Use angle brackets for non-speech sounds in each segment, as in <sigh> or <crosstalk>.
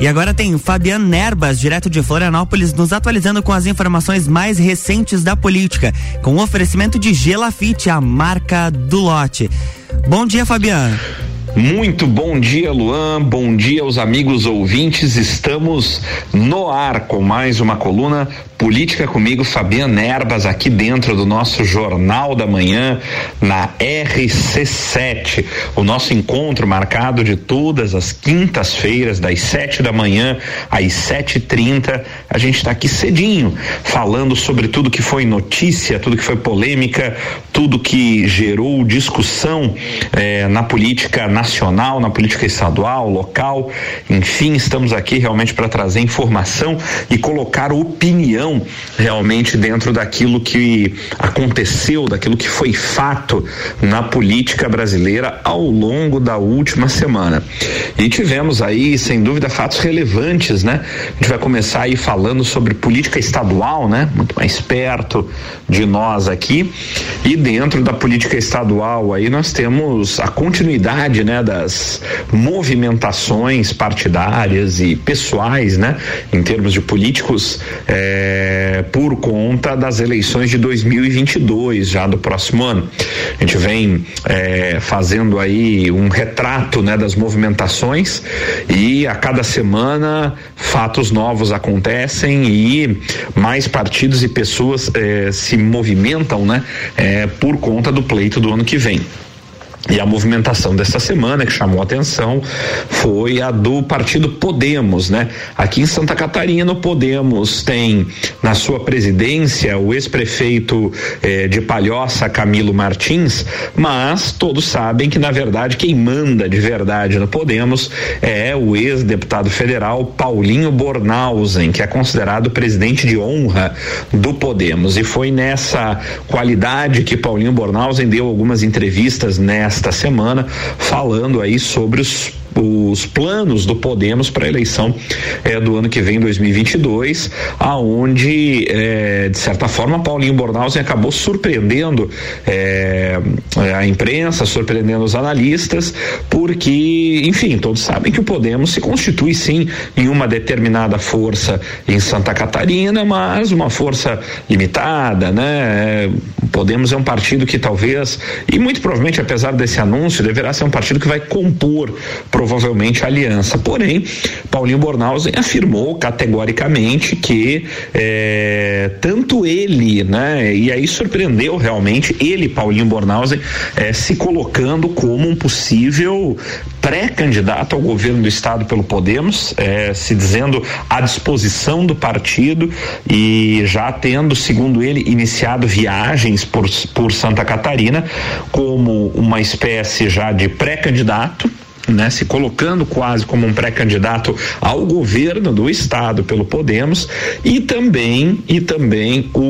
E agora tem Fabiano Nerbas, direto de Florianópolis, nos atualizando com as informações mais recentes da política, com o oferecimento de Gelafite, a marca do lote. Bom dia, Fabiano. Muito bom dia, Luan. Bom dia aos amigos ouvintes. Estamos no ar com mais uma coluna Política comigo, Fabiano Erbas, aqui dentro do nosso Jornal da Manhã, na RC7. O nosso encontro marcado de todas as quintas-feiras, das sete da manhã às sete e trinta. A gente está aqui cedinho, falando sobre tudo que foi notícia, tudo que foi polêmica, tudo que gerou discussão eh, na política na política estadual, local. Enfim, estamos aqui realmente para trazer informação e colocar opinião realmente dentro daquilo que aconteceu, daquilo que foi fato na política brasileira ao longo da última semana. E tivemos aí, sem dúvida, fatos relevantes, né? A gente vai começar aí falando sobre política estadual, né? Muito mais perto de nós aqui. E dentro da política estadual aí nós temos a continuidade, né, das movimentações partidárias e pessoais, né, em termos de políticos é, por conta das eleições de 2022, já do próximo ano. A gente vem é, fazendo aí um retrato né, das movimentações e a cada semana fatos novos acontecem e mais partidos e pessoas é, se movimentam né, é, por conta do pleito do ano que vem. E a movimentação dessa semana que chamou atenção foi a do partido Podemos, né? Aqui em Santa Catarina, o Podemos tem na sua presidência o ex-prefeito eh, de Palhoça, Camilo Martins, mas todos sabem que, na verdade, quem manda de verdade no Podemos é o ex-deputado federal Paulinho Bornhausen, que é considerado presidente de honra do Podemos. E foi nessa qualidade que Paulinho Bornhausen deu algumas entrevistas nessa esta semana, falando aí sobre os os planos do Podemos para a eleição é, do ano que vem, 2022, aonde é, de certa forma Paulinho Bornhausen acabou surpreendendo é, a imprensa, surpreendendo os analistas, porque, enfim, todos sabem que o Podemos se constitui sim em uma determinada força em Santa Catarina, mas uma força limitada, né? Podemos é um partido que talvez, e muito provavelmente, apesar desse anúncio, deverá ser um partido que vai compor provavelmente a aliança. Porém, Paulinho Bornhausen afirmou categoricamente que é, tanto ele, né, e aí surpreendeu realmente ele, Paulinho Bornhausen, é, se colocando como um possível pré-candidato ao governo do estado pelo Podemos, é, se dizendo à disposição do partido e já tendo, segundo ele, iniciado viagens por, por Santa Catarina como uma espécie já de pré-candidato né, se colocando quase como um pré-candidato ao governo do estado pelo Podemos e também e também o,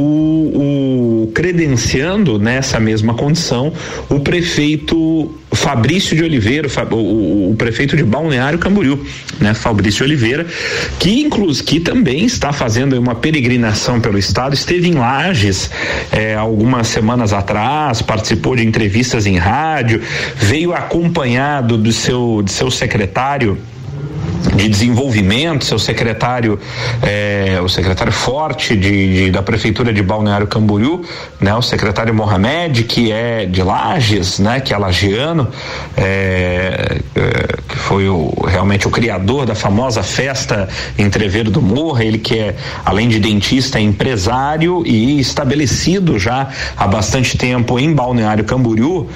o credenciando nessa mesma condição o prefeito Fabrício de Oliveira, o, o, o, prefeito de Balneário Camboriú, né, Fabrício Oliveira, que inclusive que também está fazendo uma peregrinação pelo estado, esteve em Lages eh, algumas semanas atrás, participou de entrevistas em rádio, veio acompanhado do seu, de seu secretário de desenvolvimento, seu secretário, é, o secretário forte de, de, da prefeitura de Balneário Camboriú, né, o secretário Mohamed, que é de Lages, né, que é lagiano, é, é, que foi o, realmente o criador da famosa festa Entreveiro do Morro, ele que é, além de dentista, é empresário e estabelecido já há bastante tempo em Balneário Camboriú,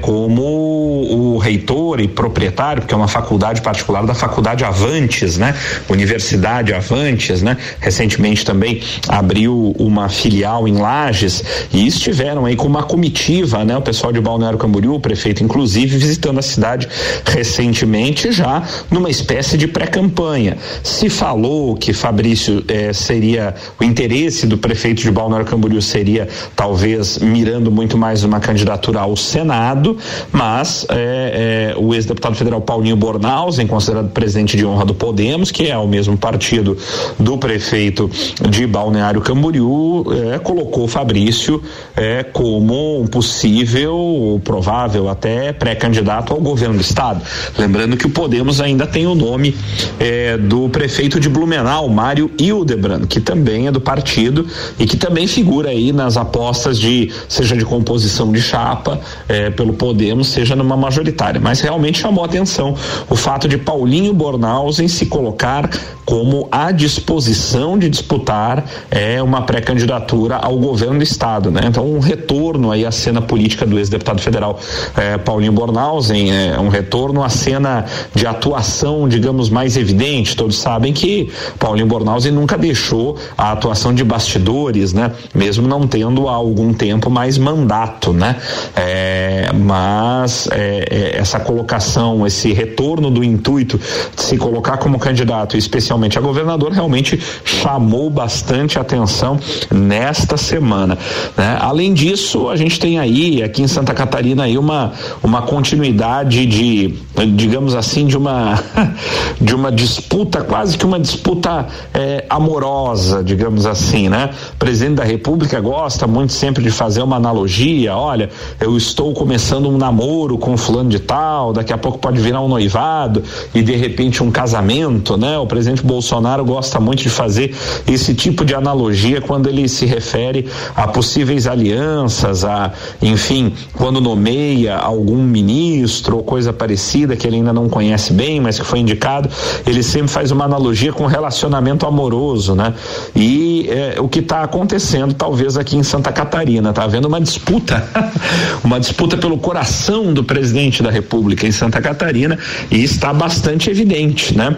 como o reitor e proprietário, porque é uma faculdade particular da Faculdade Avantes, né? Universidade Avantes, né? Recentemente também abriu uma filial em Lages e estiveram aí com uma comitiva, né? O pessoal de Balneário Camboriú, o prefeito inclusive, visitando a cidade recentemente já numa espécie de pré-campanha. Se falou que Fabrício eh, seria o interesse do prefeito de Balneário Camboriú seria talvez mirando muito mais uma candidatura ao Senado, mas eh, eh, o ex-deputado federal Paulinho Bornhausen, considerado presidente de honra do Podemos, que é o mesmo partido do prefeito de Balneário Camboriú, é, colocou Fabrício é, como um possível, provável até pré-candidato ao governo do estado. Lembrando que o Podemos ainda tem o nome é, do prefeito de Blumenau, Mário Hildebrand, que também é do partido e que também figura aí nas apostas de seja de composição de chapa é, pelo Podemos, seja numa majoritária. Mas realmente chamou atenção o fato de Paulinho Bornhausen se colocar como à disposição de disputar é, uma pré-candidatura ao governo do estado, né? Então um retorno aí à cena política do ex-deputado federal é, Paulinho Bornhausen, é um retorno à cena de atuação, digamos, mais evidente. Todos sabem que Paulinho Bornhausen nunca deixou a atuação de bastidores, né? Mesmo não tendo há algum tempo mais mandato, né? É, mas é, é, essa colocação, esse retorno do intuito de se colocar como candidato, especialmente a governador, realmente chamou bastante atenção nesta semana. Né? Além disso, a gente tem aí aqui em Santa Catarina aí uma, uma continuidade de, digamos assim, de uma <laughs> de uma disputa, quase que uma disputa é, amorosa, digamos assim, né? O presidente da República gosta muito sempre de fazer uma analogia, olha, eu estou começando um namoro com fulano de tal, daqui a pouco pode virar um noivado e de repente um casamento, né? O presidente Bolsonaro gosta muito de fazer esse tipo de analogia quando ele se refere a possíveis alianças, a, enfim, quando nomeia algum ministro ou coisa parecida que ele ainda não conhece bem, mas que foi indicado, ele sempre faz uma analogia com relacionamento amoroso, né? E é, o que está acontecendo, talvez aqui em Santa Catarina, tá havendo uma disputa, <laughs> uma disputa pelo coração do presidente da República em Santa Catarina e está bastante evidente, né?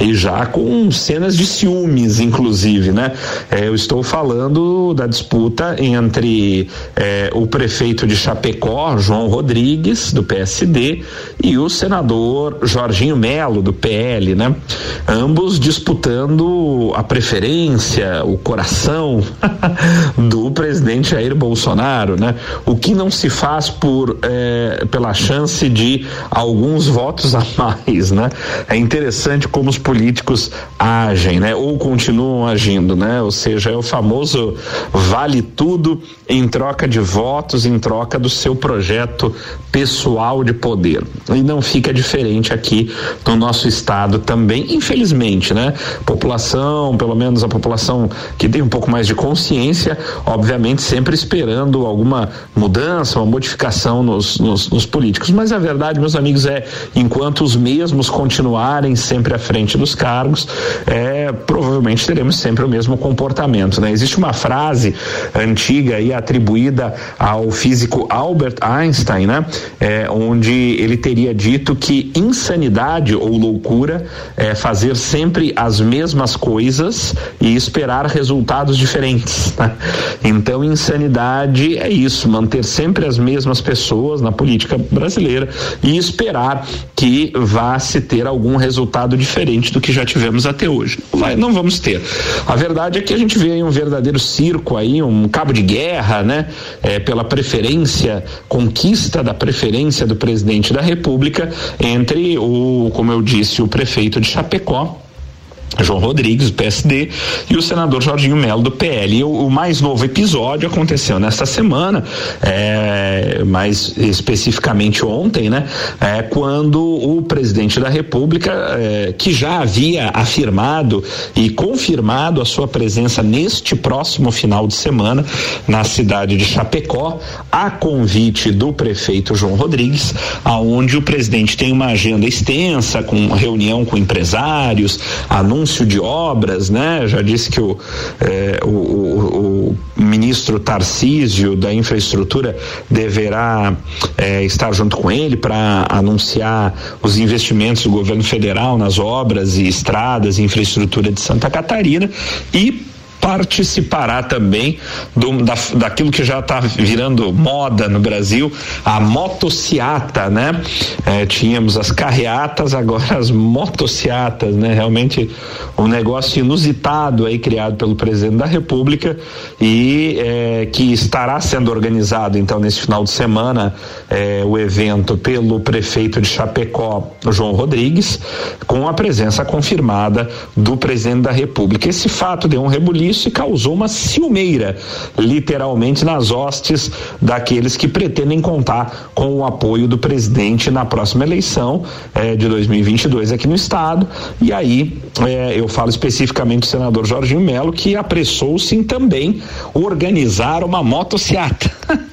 E já com cenas de ciúmes, inclusive, né? É, eu estou falando da disputa entre é, o prefeito de Chapecó, João Rodrigues, do PSD, e o senador Jorginho Melo, do PL, né? Ambos disputando a preferência, o coração <laughs> do presidente Jair Bolsonaro, né? O que não se faz por é, pela chance de alguns votos a mais, né? É interessante como os políticos agem, né? Ou continuam agindo, né? Ou seja, é o famoso vale tudo em troca de votos, em troca do seu projeto pessoal de poder. E não fica diferente aqui no nosso estado também, infelizmente, né? População, pelo menos a população que tem um pouco mais de consciência, obviamente sempre esperando alguma mudança, uma modificação nos, nos, nos políticos. Mas a verdade, meus amigos, é enquanto os mesmos continuarem sempre à frente dos cargos, é, provavelmente teremos sempre o mesmo comportamento, né? Existe uma frase antiga e atribuída ao físico Albert Einstein, né? É, onde ele teria dito que insanidade ou loucura é fazer sempre as mesmas coisas e esperar resultados diferentes. Né? Então, insanidade é isso, manter sempre as mesmas pessoas na política brasileira e esperar que vá se ter algum resultado diferente do que já tivemos até hoje. Vai, não vamos ter. A verdade é que a gente vê um verdadeiro circo aí, um cabo de guerra, né? É, pela preferência, conquista da preferência do presidente da República entre o, como eu disse, o prefeito de Chapecó João Rodrigues, do PSD, e o senador Jorginho Melo, do PL. E o, o mais novo episódio aconteceu nesta semana, é, mais especificamente ontem, né? É, quando o presidente da República, é, que já havia afirmado e confirmado a sua presença neste próximo final de semana na cidade de Chapecó, a convite do prefeito João Rodrigues, aonde o presidente tem uma agenda extensa, com reunião com empresários, anúncios anúncio de obras, né? Já disse que o, é, o, o, o, ministro Tarcísio da Infraestrutura deverá é, estar junto com ele para anunciar os investimentos do governo federal nas obras e estradas e infraestrutura de Santa Catarina e participará também do, da, daquilo que já está virando moda no Brasil, a motociata, né? É, tínhamos as carreatas, agora as motociatas, né? Realmente um negócio inusitado aí criado pelo presidente da República e é, que estará sendo organizado então nesse final de semana é, o evento pelo prefeito de Chapecó, João Rodrigues, com a presença confirmada do presidente da República. Esse fato deu um rebuliço isso e causou uma ciumeira, literalmente nas hostes daqueles que pretendem contar com o apoio do presidente na próxima eleição eh, de 2022 aqui no estado. E aí eh, eu falo especificamente do senador Jorginho Melo que apressou-se em também organizar uma motociata <laughs>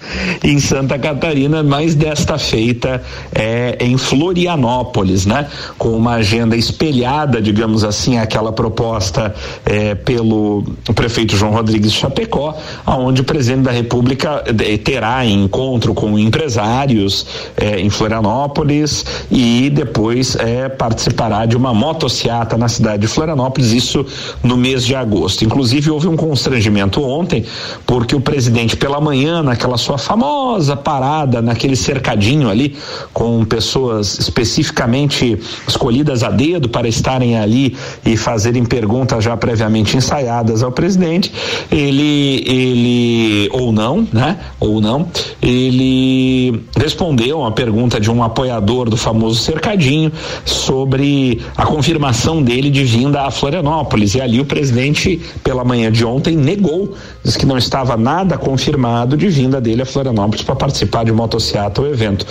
em Santa Catarina, mas desta feita é, em Florianópolis, né? Com uma agenda espelhada, digamos assim, aquela proposta é, pelo prefeito João Rodrigues Chapecó, aonde o presidente da República é, terá encontro com empresários é, em Florianópolis e depois é, participará de uma motociata na cidade de Florianópolis, isso no mês de agosto. Inclusive houve um constrangimento ontem, porque o presidente pela manhã, naquela sua famosa parada naquele cercadinho ali, com pessoas especificamente escolhidas a dedo para estarem ali e fazerem perguntas já previamente ensaiadas ao presidente, ele, ele, ou não, né? Ou não, ele respondeu uma pergunta de um apoiador do famoso cercadinho sobre a confirmação dele de vinda a Florianópolis. E ali o presidente, pela manhã de ontem, negou, disse que não estava nada confirmado de vinda dele a Florianópolis para participar de motociata ou evento.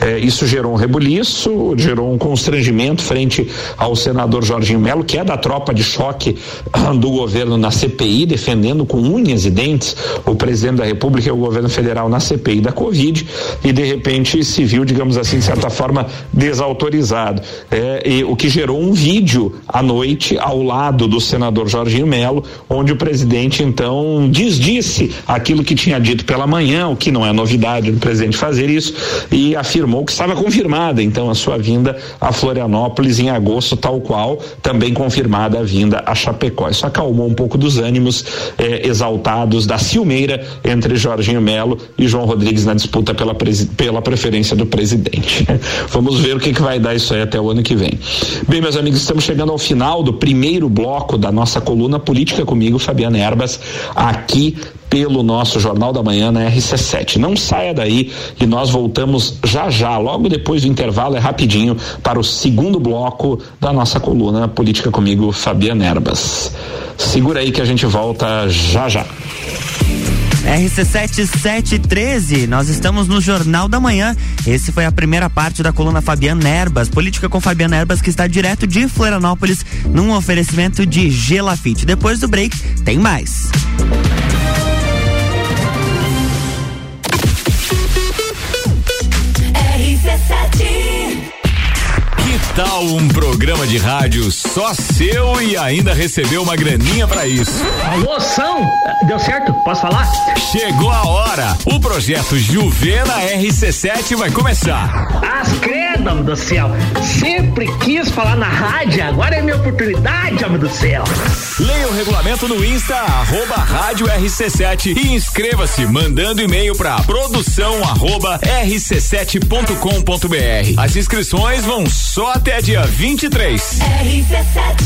É, isso gerou um rebuliço, gerou um constrangimento frente ao senador Jorginho Melo, que é da tropa de choque <clears throat> do governo na CPI, defendendo com unhas e dentes o presidente da República e o governo federal na CPI da Covid, e de repente se viu, digamos assim, de certa forma, desautorizado. É, o que gerou um vídeo à noite ao lado do senador Jorginho Melo, onde o presidente então desdisse aquilo que tinha dito pela manhã, o que não é novidade do presidente fazer isso, e afirmou que estava confirmada então a sua vinda a Florianópolis em agosto, tal qual também confirmada a vinda a Chapecó. Isso acalmou um pouco dos ânimos eh, exaltados da ciumeira entre Jorginho Melo e João Rodrigues na disputa pela, pela preferência do presidente. <laughs> Vamos ver o que, que vai dar isso aí até o ano que vem. Bem, meus amigos, estamos chegando ao final do primeiro bloco da nossa coluna Política comigo, Fabiana Erbas, aqui pelo nosso Jornal da Manhã na RC7. Não saia daí e nós voltamos já já, logo depois do intervalo, é rapidinho, para o segundo bloco da nossa coluna Política comigo, Fabiana Erbas. Segura aí que a gente volta já já. RC7713, nós estamos no Jornal da Manhã. Esse foi a primeira parte da coluna Fabiana Erbas, política com Fabiana Erbas, que está direto de Florianópolis, num oferecimento de Gelafite. Depois do break, tem mais. RC7 tal um programa de rádio só seu e ainda recebeu uma graninha para isso? Moção, deu certo? Posso falar? Chegou a hora. O projeto Juvena RC7 vai começar. As credo, do céu. Sempre quis falar na rádio, agora é minha oportunidade, homem do céu. Leia o regulamento no Insta, arroba rádio RC7 e inscreva-se mandando e-mail para produção arroba rc7.com.br. As inscrições vão só até dia 23. RC7 Atenção!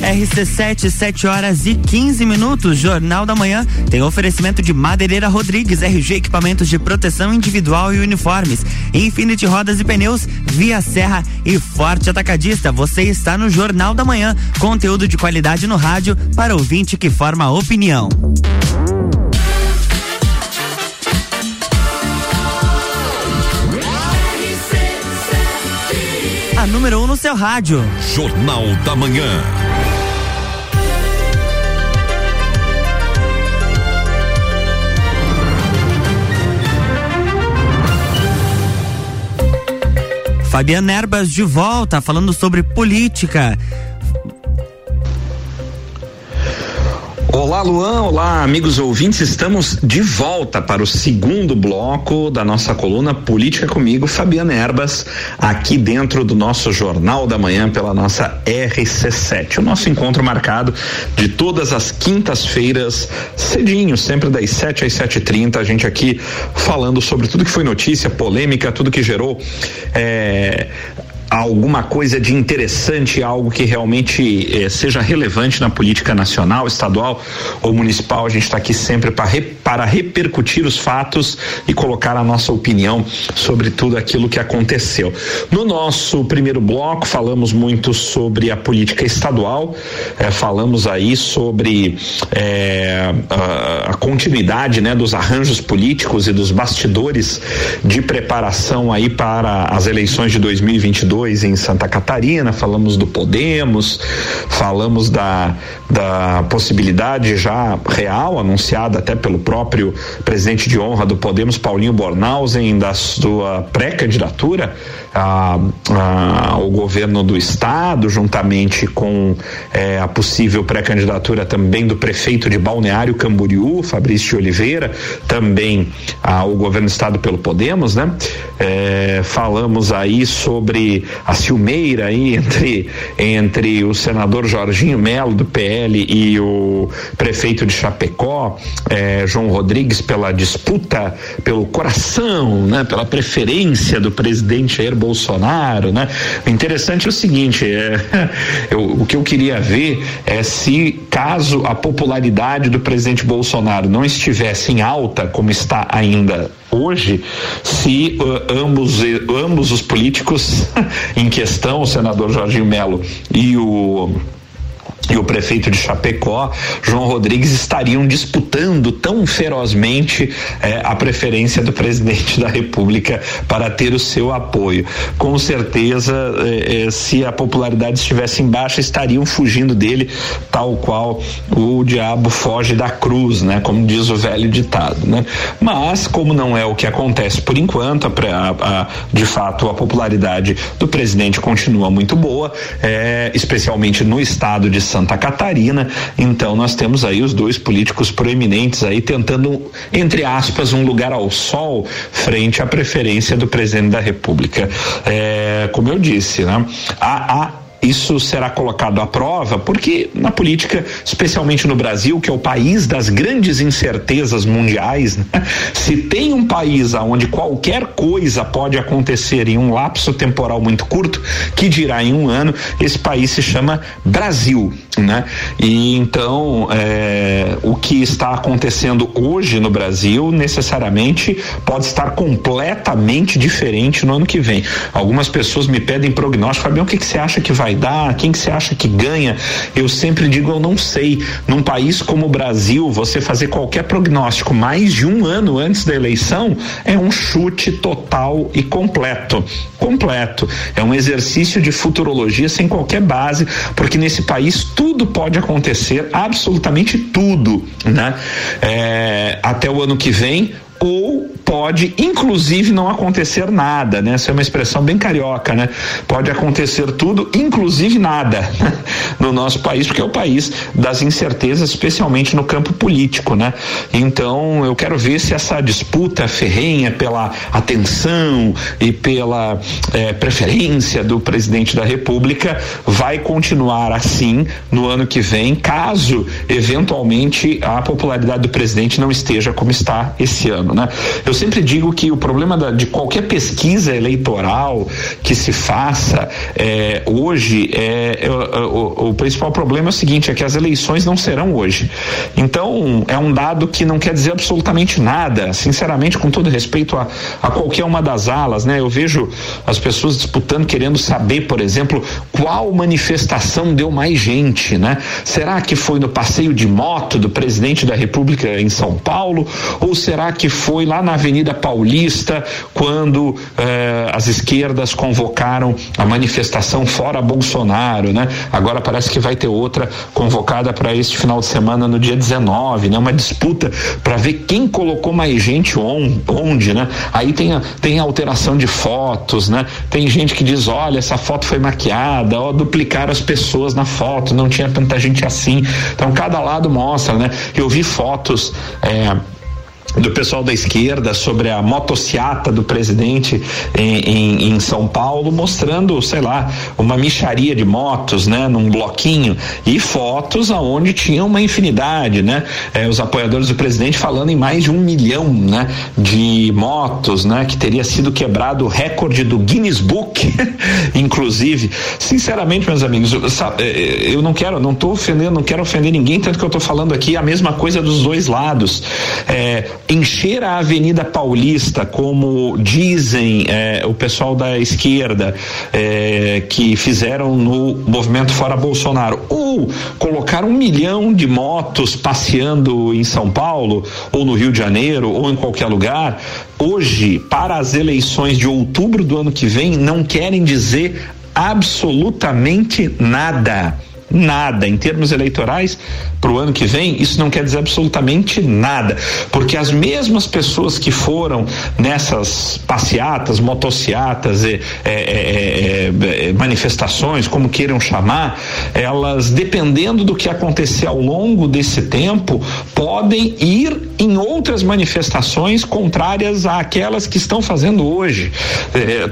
RC7, 7 horas e 15 minutos. Jornal da Manhã tem oferecimento de Madeireira Rodrigues, RG Equipamentos de Proteção Individual e Uniformes, Infinity Rodas e Pneus, Via Serra e Forte Atacadista. Você está no Jornal da Manhã. Conteúdo de qualidade no rádio para ouvinte que forma opinião. A número 1 um no seu rádio. Jornal da Manhã. Fabiana Erbas de volta falando sobre política. Olá, Luan. Olá, amigos ouvintes. Estamos de volta para o segundo bloco da nossa coluna Política comigo, Fabiana Erbas, aqui dentro do nosso Jornal da Manhã pela nossa RC7. O nosso encontro marcado de todas as quintas-feiras, cedinho, sempre das 7 às 7h30. A gente aqui falando sobre tudo que foi notícia, polêmica, tudo que gerou. É, alguma coisa de interessante, algo que realmente eh, seja relevante na política nacional, estadual ou municipal. A gente está aqui sempre para re, para repercutir os fatos e colocar a nossa opinião sobre tudo aquilo que aconteceu. No nosso primeiro bloco falamos muito sobre a política estadual, eh, falamos aí sobre eh, a, a continuidade, né, dos arranjos políticos e dos bastidores de preparação aí para as eleições de 2022 em Santa Catarina, falamos do Podemos, falamos da, da possibilidade já real, anunciada até pelo próprio presidente de honra do Podemos, Paulinho Bornhausen, da sua pré-candidatura ao governo do estado, juntamente com eh, a possível pré-candidatura também do prefeito de Balneário Camboriú, Fabrício Oliveira, também ao governo do estado pelo Podemos, né? Eh, falamos aí sobre a ciumeira aí entre, entre o senador Jorginho Melo do PL e o prefeito de Chapecó, eh, João Rodrigues, pela disputa pelo coração, né? Pela preferência do presidente Jair Bolsonaro, né? O interessante é o seguinte, é, <laughs> eu, o que eu queria ver é se caso a popularidade do presidente Bolsonaro não estivesse em alta como está ainda hoje se uh, ambos, ambos os políticos <laughs> em questão, o senador Jorginho Melo e o e o prefeito de Chapecó, João Rodrigues, estariam disputando tão ferozmente eh, a preferência do presidente da República para ter o seu apoio. Com certeza, eh, eh, se a popularidade estivesse em baixa, estariam fugindo dele, tal qual o diabo foge da cruz, né? Como diz o velho ditado, né? Mas, como não é o que acontece por enquanto, a, a, a, de fato, a popularidade do presidente continua muito boa, especialmente no estado de Santa Catarina. Então nós temos aí os dois políticos proeminentes aí tentando, entre aspas, um lugar ao sol frente à preferência do presidente da República. É, como eu disse, né? Há, há isso será colocado à prova, porque na política, especialmente no Brasil, que é o país das grandes incertezas mundiais, né? se tem um país onde qualquer coisa pode acontecer em um lapso temporal muito curto, que dirá em um ano, esse país se chama Brasil, né? E então é, o que está acontecendo hoje no Brasil necessariamente pode estar completamente diferente no ano que vem. Algumas pessoas me pedem prognóstico, Fabião, o que, que você acha que vai vai dar, quem que você acha que ganha? Eu sempre digo, eu não sei. Num país como o Brasil, você fazer qualquer prognóstico mais de um ano antes da eleição é um chute total e completo. Completo. É um exercício de futurologia sem qualquer base, porque nesse país tudo pode acontecer, absolutamente tudo, né? É, até o ano que vem, ou pode inclusive não acontecer nada, né? Essa é uma expressão bem carioca, né? Pode acontecer tudo, inclusive nada no nosso país, porque é o país das incertezas, especialmente no campo político, né? Então, eu quero ver se essa disputa ferrenha pela atenção e pela eh, preferência do presidente da República vai continuar assim no ano que vem, caso eventualmente a popularidade do presidente não esteja como está esse ano, né? Eu sempre digo que o problema da, de qualquer pesquisa eleitoral que se faça é, hoje é, é o, o, principal problema é o seguinte é que as eleições não serão hoje. Então é um dado que não quer dizer absolutamente nada, sinceramente, com todo respeito a, a qualquer uma das alas, né? Eu vejo as pessoas disputando, querendo saber, por exemplo, qual manifestação deu mais gente, né? Será que foi no passeio de moto do presidente da República em São Paulo ou será que foi lá na Avenida Paulista quando eh, as esquerdas convocaram a manifestação fora Bolsonaro, né? Agora parece que vai ter outra convocada para este final de semana no dia 19, né? Uma disputa para ver quem colocou mais gente on, onde, né? Aí tem a, tem a alteração de fotos, né? Tem gente que diz, olha, essa foto foi maquiada, ó, duplicaram as pessoas na foto, não tinha tanta gente assim. Então cada lado mostra, né? Eu vi fotos é, do pessoal da esquerda sobre a motociata do presidente em, em, em, São Paulo, mostrando, sei lá, uma micharia de motos, né, num bloquinho e fotos aonde tinha uma infinidade, né, é, os apoiadores do presidente falando em mais de um milhão, né, de motos, né, que teria sido quebrado o recorde do Guinness Book, <laughs> inclusive. Sinceramente, meus amigos, eu, é, é, eu não quero, não estou ofendendo, não quero ofender ninguém, tanto que eu estou falando aqui a mesma coisa dos dois lados. Encher a Avenida Paulista, como dizem é, o pessoal da esquerda é, que fizeram no movimento Fora Bolsonaro, ou colocar um milhão de motos passeando em São Paulo, ou no Rio de Janeiro, ou em qualquer lugar, hoje, para as eleições de outubro do ano que vem, não querem dizer absolutamente nada nada. Em termos eleitorais, para o ano que vem, isso não quer dizer absolutamente nada, porque as mesmas pessoas que foram nessas passeatas, motociatas, e, é, é, é, manifestações, como queiram chamar, elas, dependendo do que acontecer ao longo desse tempo, podem ir em outras manifestações contrárias àquelas que estão fazendo hoje.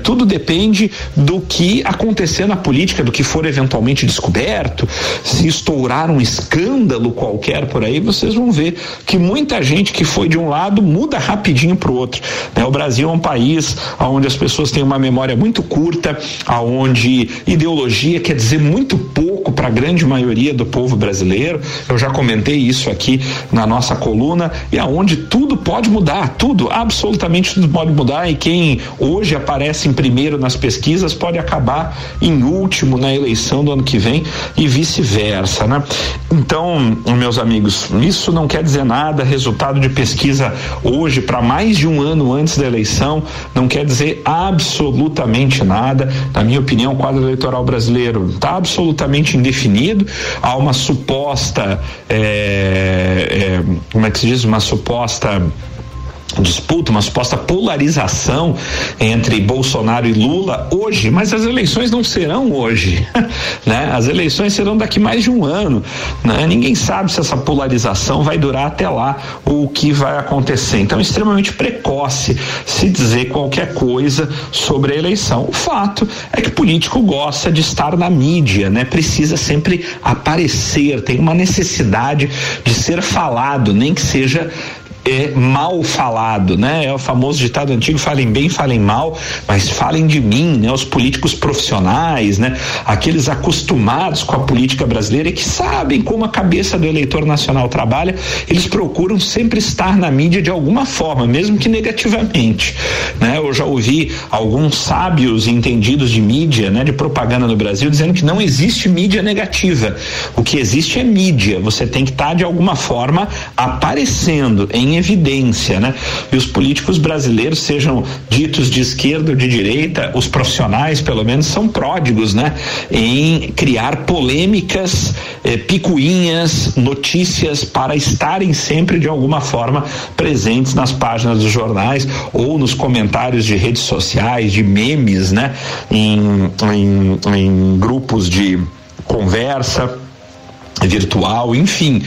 tudo depende do que acontecer na política, do que for eventualmente descoberto, se estourar um escândalo qualquer por aí, vocês vão ver que muita gente que foi de um lado muda rapidinho para o outro. Né? O Brasil é um país onde as pessoas têm uma memória muito curta, aonde ideologia quer dizer muito pouco para a grande maioria do povo brasileiro. Eu já comentei isso aqui na nossa coluna e aonde tudo pode mudar, tudo, absolutamente tudo pode mudar e quem hoje aparece em primeiro nas pesquisas pode acabar em último na eleição do ano que vem e vice-versa, né? Então, meus amigos, isso não quer dizer nada. Resultado de pesquisa hoje para mais de um ano antes da eleição não quer dizer absolutamente nada. Na minha opinião, o quadro eleitoral brasileiro está absolutamente indefinido. Há uma suposta, é, é, como é que se diz, uma suposta disputa, uma suposta polarização entre Bolsonaro e Lula hoje, mas as eleições não serão hoje, <laughs> né? As eleições serão daqui mais de um ano, né? Ninguém sabe se essa polarização vai durar até lá ou o que vai acontecer. Então, é extremamente precoce se dizer qualquer coisa sobre a eleição. O fato é que político gosta de estar na mídia, né? Precisa sempre aparecer, tem uma necessidade de ser falado, nem que seja é mal falado, né? É o famoso ditado antigo, falem bem, falem mal, mas falem de mim, né? Os políticos profissionais, né? Aqueles acostumados com a política brasileira e que sabem como a cabeça do eleitor nacional trabalha, eles procuram sempre estar na mídia de alguma forma, mesmo que negativamente, né? Eu já ouvi alguns sábios entendidos de mídia, né? De propaganda no Brasil dizendo que não existe mídia negativa, o que existe é mídia, você tem que estar tá, de alguma forma aparecendo em evidência, né? E os políticos brasileiros, sejam ditos de esquerda ou de direita, os profissionais, pelo menos, são pródigos, né? Em criar polêmicas, eh, picuinhas, notícias para estarem sempre de alguma forma presentes nas páginas dos jornais ou nos comentários de redes sociais, de memes, né? Em, em, em grupos de conversa virtual, enfim,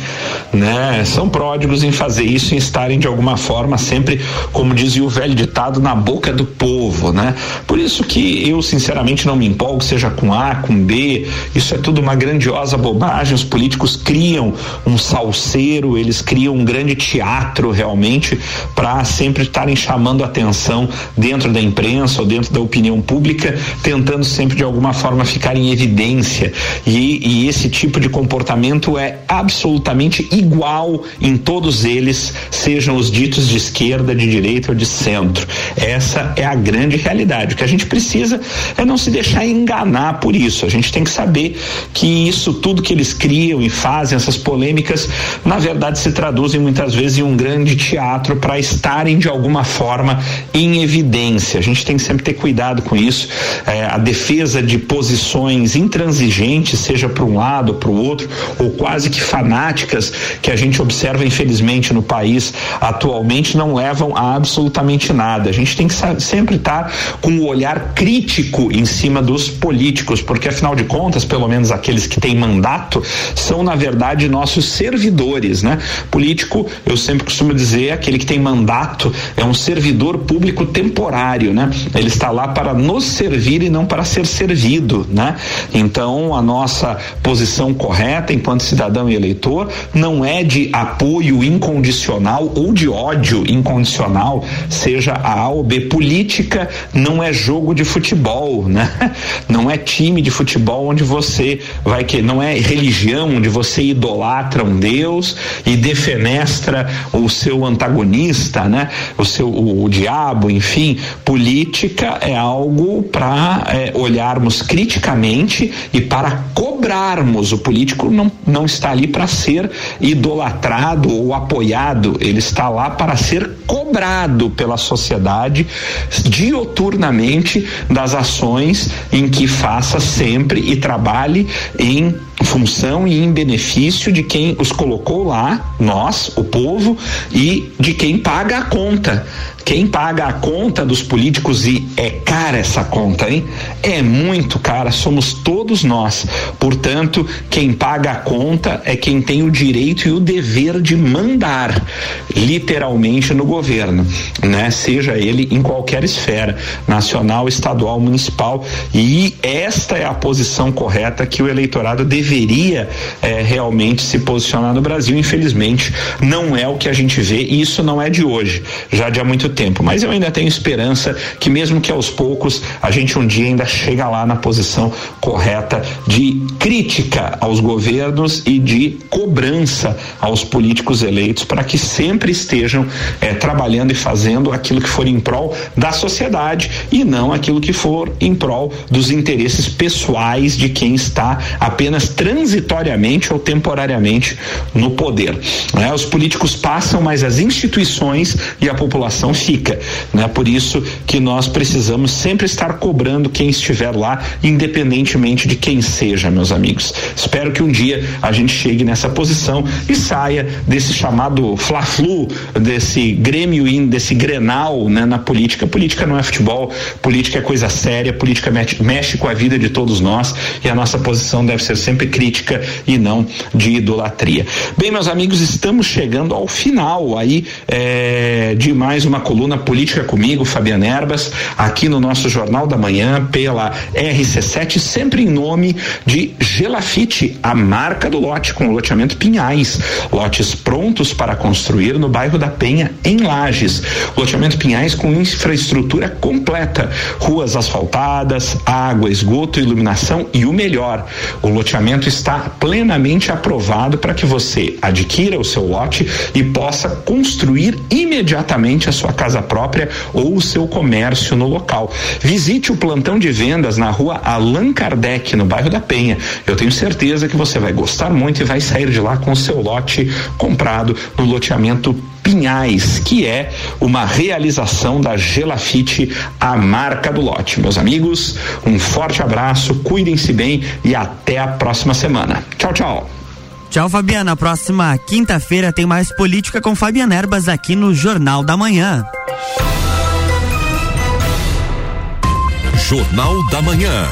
né? São pródigos em fazer isso, em estarem de alguma forma sempre, como dizia o velho ditado, na boca do povo, né? Por isso que eu sinceramente não me empolgo, seja com A, com B, isso é tudo uma grandiosa bobagem. Os políticos criam um salseiro, eles criam um grande teatro realmente para sempre estarem chamando atenção dentro da imprensa ou dentro da opinião pública, tentando sempre de alguma forma ficar em evidência. E, e esse tipo de comportamento tratamento é absolutamente igual em todos eles, sejam os ditos de esquerda, de direita ou de centro. Essa é a grande realidade. O que a gente precisa é não se deixar enganar por isso. A gente tem que saber que isso tudo que eles criam e fazem, essas polêmicas, na verdade se traduzem muitas vezes em um grande teatro para estarem de alguma forma em evidência. A gente tem que sempre ter cuidado com isso. É, a defesa de posições intransigentes, seja para um lado ou para o outro, ou quase que fanáticas, que a gente observa infelizmente no país atualmente, não levam a absolutamente nada. A gente tem que sempre estar com o um olhar crítico em cima dos políticos, porque afinal de contas, pelo menos aqueles que têm mandato, são na verdade nossos servidores, né? Político, eu sempre costumo dizer, aquele que tem mandato é um servidor público temporário, né? Ele está lá para nos servir e não para ser servido, né? Então, a nossa posição correta enquanto cidadão e eleitor não é de apoio incondicional ou de ódio incondicional, seja a A ou B. Política não é jogo de futebol, né? <laughs> Não é time de futebol onde você vai que não é religião onde você idolatra um Deus e defenestra o seu antagonista, né? O seu o, o diabo, enfim, política é algo para é, olharmos criticamente e para cobrarmos. O político não, não está ali para ser idolatrado ou apoiado, ele está lá para ser cobrado pela sociedade dioturnamente das ações em que faça sempre e trabalhe em função e em benefício de quem os colocou lá, nós, o povo, e de quem paga a conta. Quem paga a conta dos políticos e é cara essa conta, hein? É muito cara, somos todos nós. Portanto, quem paga a conta é quem tem o direito e o dever de mandar, literalmente, no governo, né? Seja ele em qualquer esfera, nacional, estadual, municipal. E esta é a posição correta que o eleitorado deveria é, realmente se posicionar no Brasil. Infelizmente, não é o que a gente vê, e isso não é de hoje, já de há muito tempo. Mas eu ainda tenho esperança que, mesmo que aos poucos, a gente um dia ainda chega lá na posição correta de crítica aos governos e de cobrança aos políticos eleitos para que sempre estejam eh, trabalhando e fazendo aquilo que for em prol da sociedade e não aquilo que for em prol dos interesses pessoais de quem está apenas transitoriamente ou temporariamente no poder. Né? Os políticos passam, mas as instituições e a população fica, né? Por isso que nós precisamos sempre estar cobrando quem estiver lá, independentemente de quem seja, meus amigos. Espero que um dia a gente chegue nessa posição e saia desse chamado fla-flu, desse grêmio, desse grenal, né, na política. Política não é futebol, política é coisa séria, política mexe, mexe com a vida de todos nós e a nossa posição deve ser sempre crítica e não de idolatria. Bem, meus amigos, estamos chegando ao final aí é, de mais uma coluna Política comigo, Fabiana Erbas, aqui no nosso Jornal da Manhã, pela RC7, sempre em nome de Gelafite, a marca do lote com o loteamento Pinhais. Lotes prontos para construir no bairro da Penha, em Lages. Loteamento Pinhais com infraestrutura completa, ruas asfaltadas, água, esgoto, iluminação e o melhor, o loteamento está plenamente aprovado para que você adquira o seu lote e possa construir imediatamente a sua casa própria ou o seu comércio no local. Visite o plantão de vendas na rua Allan Kardec, no bairro da Penha. Eu tenho certeza que você vai gostar muito e vai sair de lá com o seu lote comprado no loteamento Pinhais, que é uma realização da Gelafite, a marca do lote. Meus amigos, um forte abraço, cuidem-se bem e até a próxima semana. Tchau, tchau. Tchau, Fabiana. Próxima quinta-feira tem mais política com Fabiana Erbas aqui no Jornal da Manhã. Jornal da Manhã.